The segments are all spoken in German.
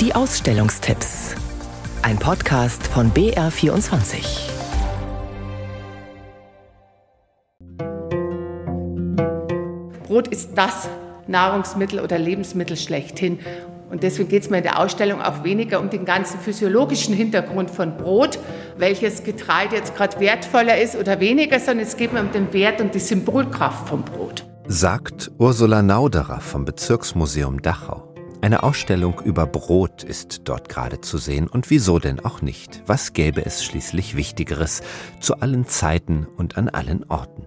Die Ausstellungstipps. Ein Podcast von BR24. Brot ist das Nahrungsmittel oder Lebensmittel schlechthin. Und deswegen geht es mir in der Ausstellung auch weniger um den ganzen physiologischen Hintergrund von Brot, welches Getreide jetzt gerade wertvoller ist oder weniger, sondern es geht mir um den Wert und die Symbolkraft vom Brot. Sagt Ursula Nauderer vom Bezirksmuseum Dachau. Eine Ausstellung über Brot ist dort gerade zu sehen und wieso denn auch nicht? Was gäbe es schließlich Wichtigeres zu allen Zeiten und an allen Orten?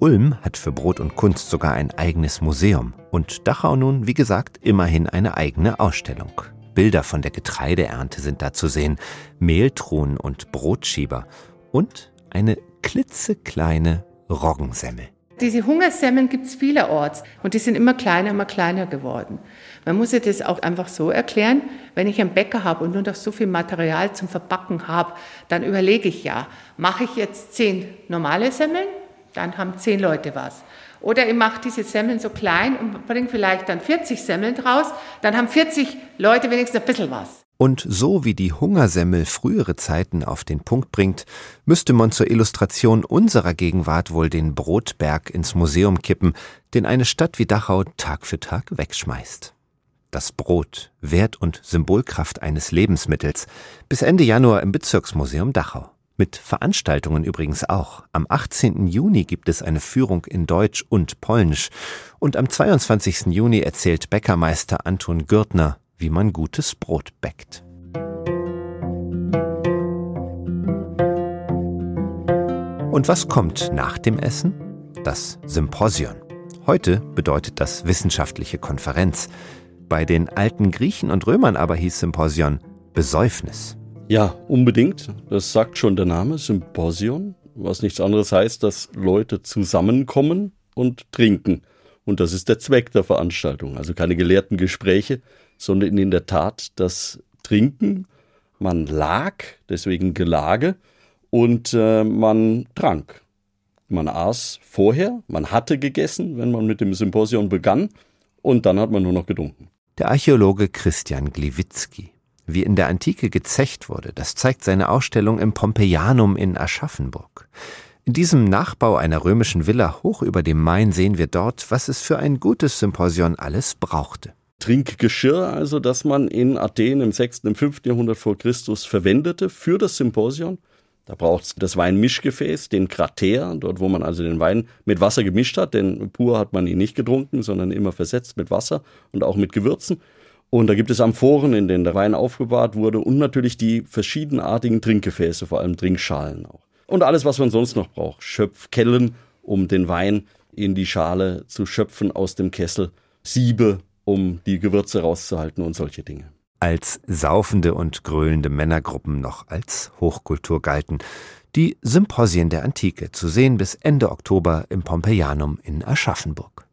Ulm hat für Brot und Kunst sogar ein eigenes Museum und Dachau nun, wie gesagt, immerhin eine eigene Ausstellung. Bilder von der Getreideernte sind da zu sehen, Mehltruhen und Brotschieber und eine klitzekleine Roggensemmel. Diese Hungersemmeln gibt es vielerorts und die sind immer kleiner, immer kleiner geworden. Man muss sich das auch einfach so erklären, wenn ich einen Bäcker habe und nur noch so viel Material zum Verbacken habe, dann überlege ich ja, mache ich jetzt zehn normale Semmeln, dann haben zehn Leute was. Oder ich mache diese Semmeln so klein und bringe vielleicht dann 40 Semmeln draus, dann haben 40 Leute wenigstens ein bisschen was. Und so wie die Hungersemmel frühere Zeiten auf den Punkt bringt, müsste man zur Illustration unserer Gegenwart wohl den Brotberg ins Museum kippen, den eine Stadt wie Dachau Tag für Tag wegschmeißt. Das Brot, Wert und Symbolkraft eines Lebensmittels, bis Ende Januar im Bezirksmuseum Dachau. Mit Veranstaltungen übrigens auch. Am 18. Juni gibt es eine Führung in Deutsch und Polnisch. Und am 22. Juni erzählt Bäckermeister Anton Gürtner wie man gutes Brot bäckt. Und was kommt nach dem Essen? Das Symposion. Heute bedeutet das wissenschaftliche Konferenz. Bei den alten Griechen und Römern aber hieß Symposion Besäufnis. Ja, unbedingt. Das sagt schon der Name Symposion, was nichts anderes heißt, dass Leute zusammenkommen und trinken. Und das ist der Zweck der Veranstaltung. Also keine gelehrten Gespräche, sondern in der Tat das Trinken. Man lag, deswegen Gelage, und äh, man trank. Man aß vorher, man hatte gegessen, wenn man mit dem Symposion begann, und dann hat man nur noch getrunken. Der Archäologe Christian Gliwitzki. Wie in der Antike gezecht wurde, das zeigt seine Ausstellung im Pompeianum in Aschaffenburg. In diesem Nachbau einer römischen Villa hoch über dem Main sehen wir dort, was es für ein gutes Symposion alles brauchte. Trinkgeschirr, also das man in Athen im 6. und 5. Jahrhundert vor Christus verwendete für das Symposion. Da braucht es das Weinmischgefäß, den Krater, dort wo man also den Wein mit Wasser gemischt hat, denn pur hat man ihn nicht getrunken, sondern immer versetzt mit Wasser und auch mit Gewürzen. Und da gibt es Amphoren, in denen der Wein aufbewahrt wurde und natürlich die verschiedenartigen Trinkgefäße, vor allem Trinkschalen auch. Und alles, was man sonst noch braucht. Schöpfkellen, um den Wein in die Schale zu schöpfen aus dem Kessel. Siebe, um die Gewürze rauszuhalten und solche Dinge. Als saufende und gröhlende Männergruppen noch als Hochkultur galten. Die Symposien der Antike, zu sehen bis Ende Oktober im Pompeianum in Aschaffenburg.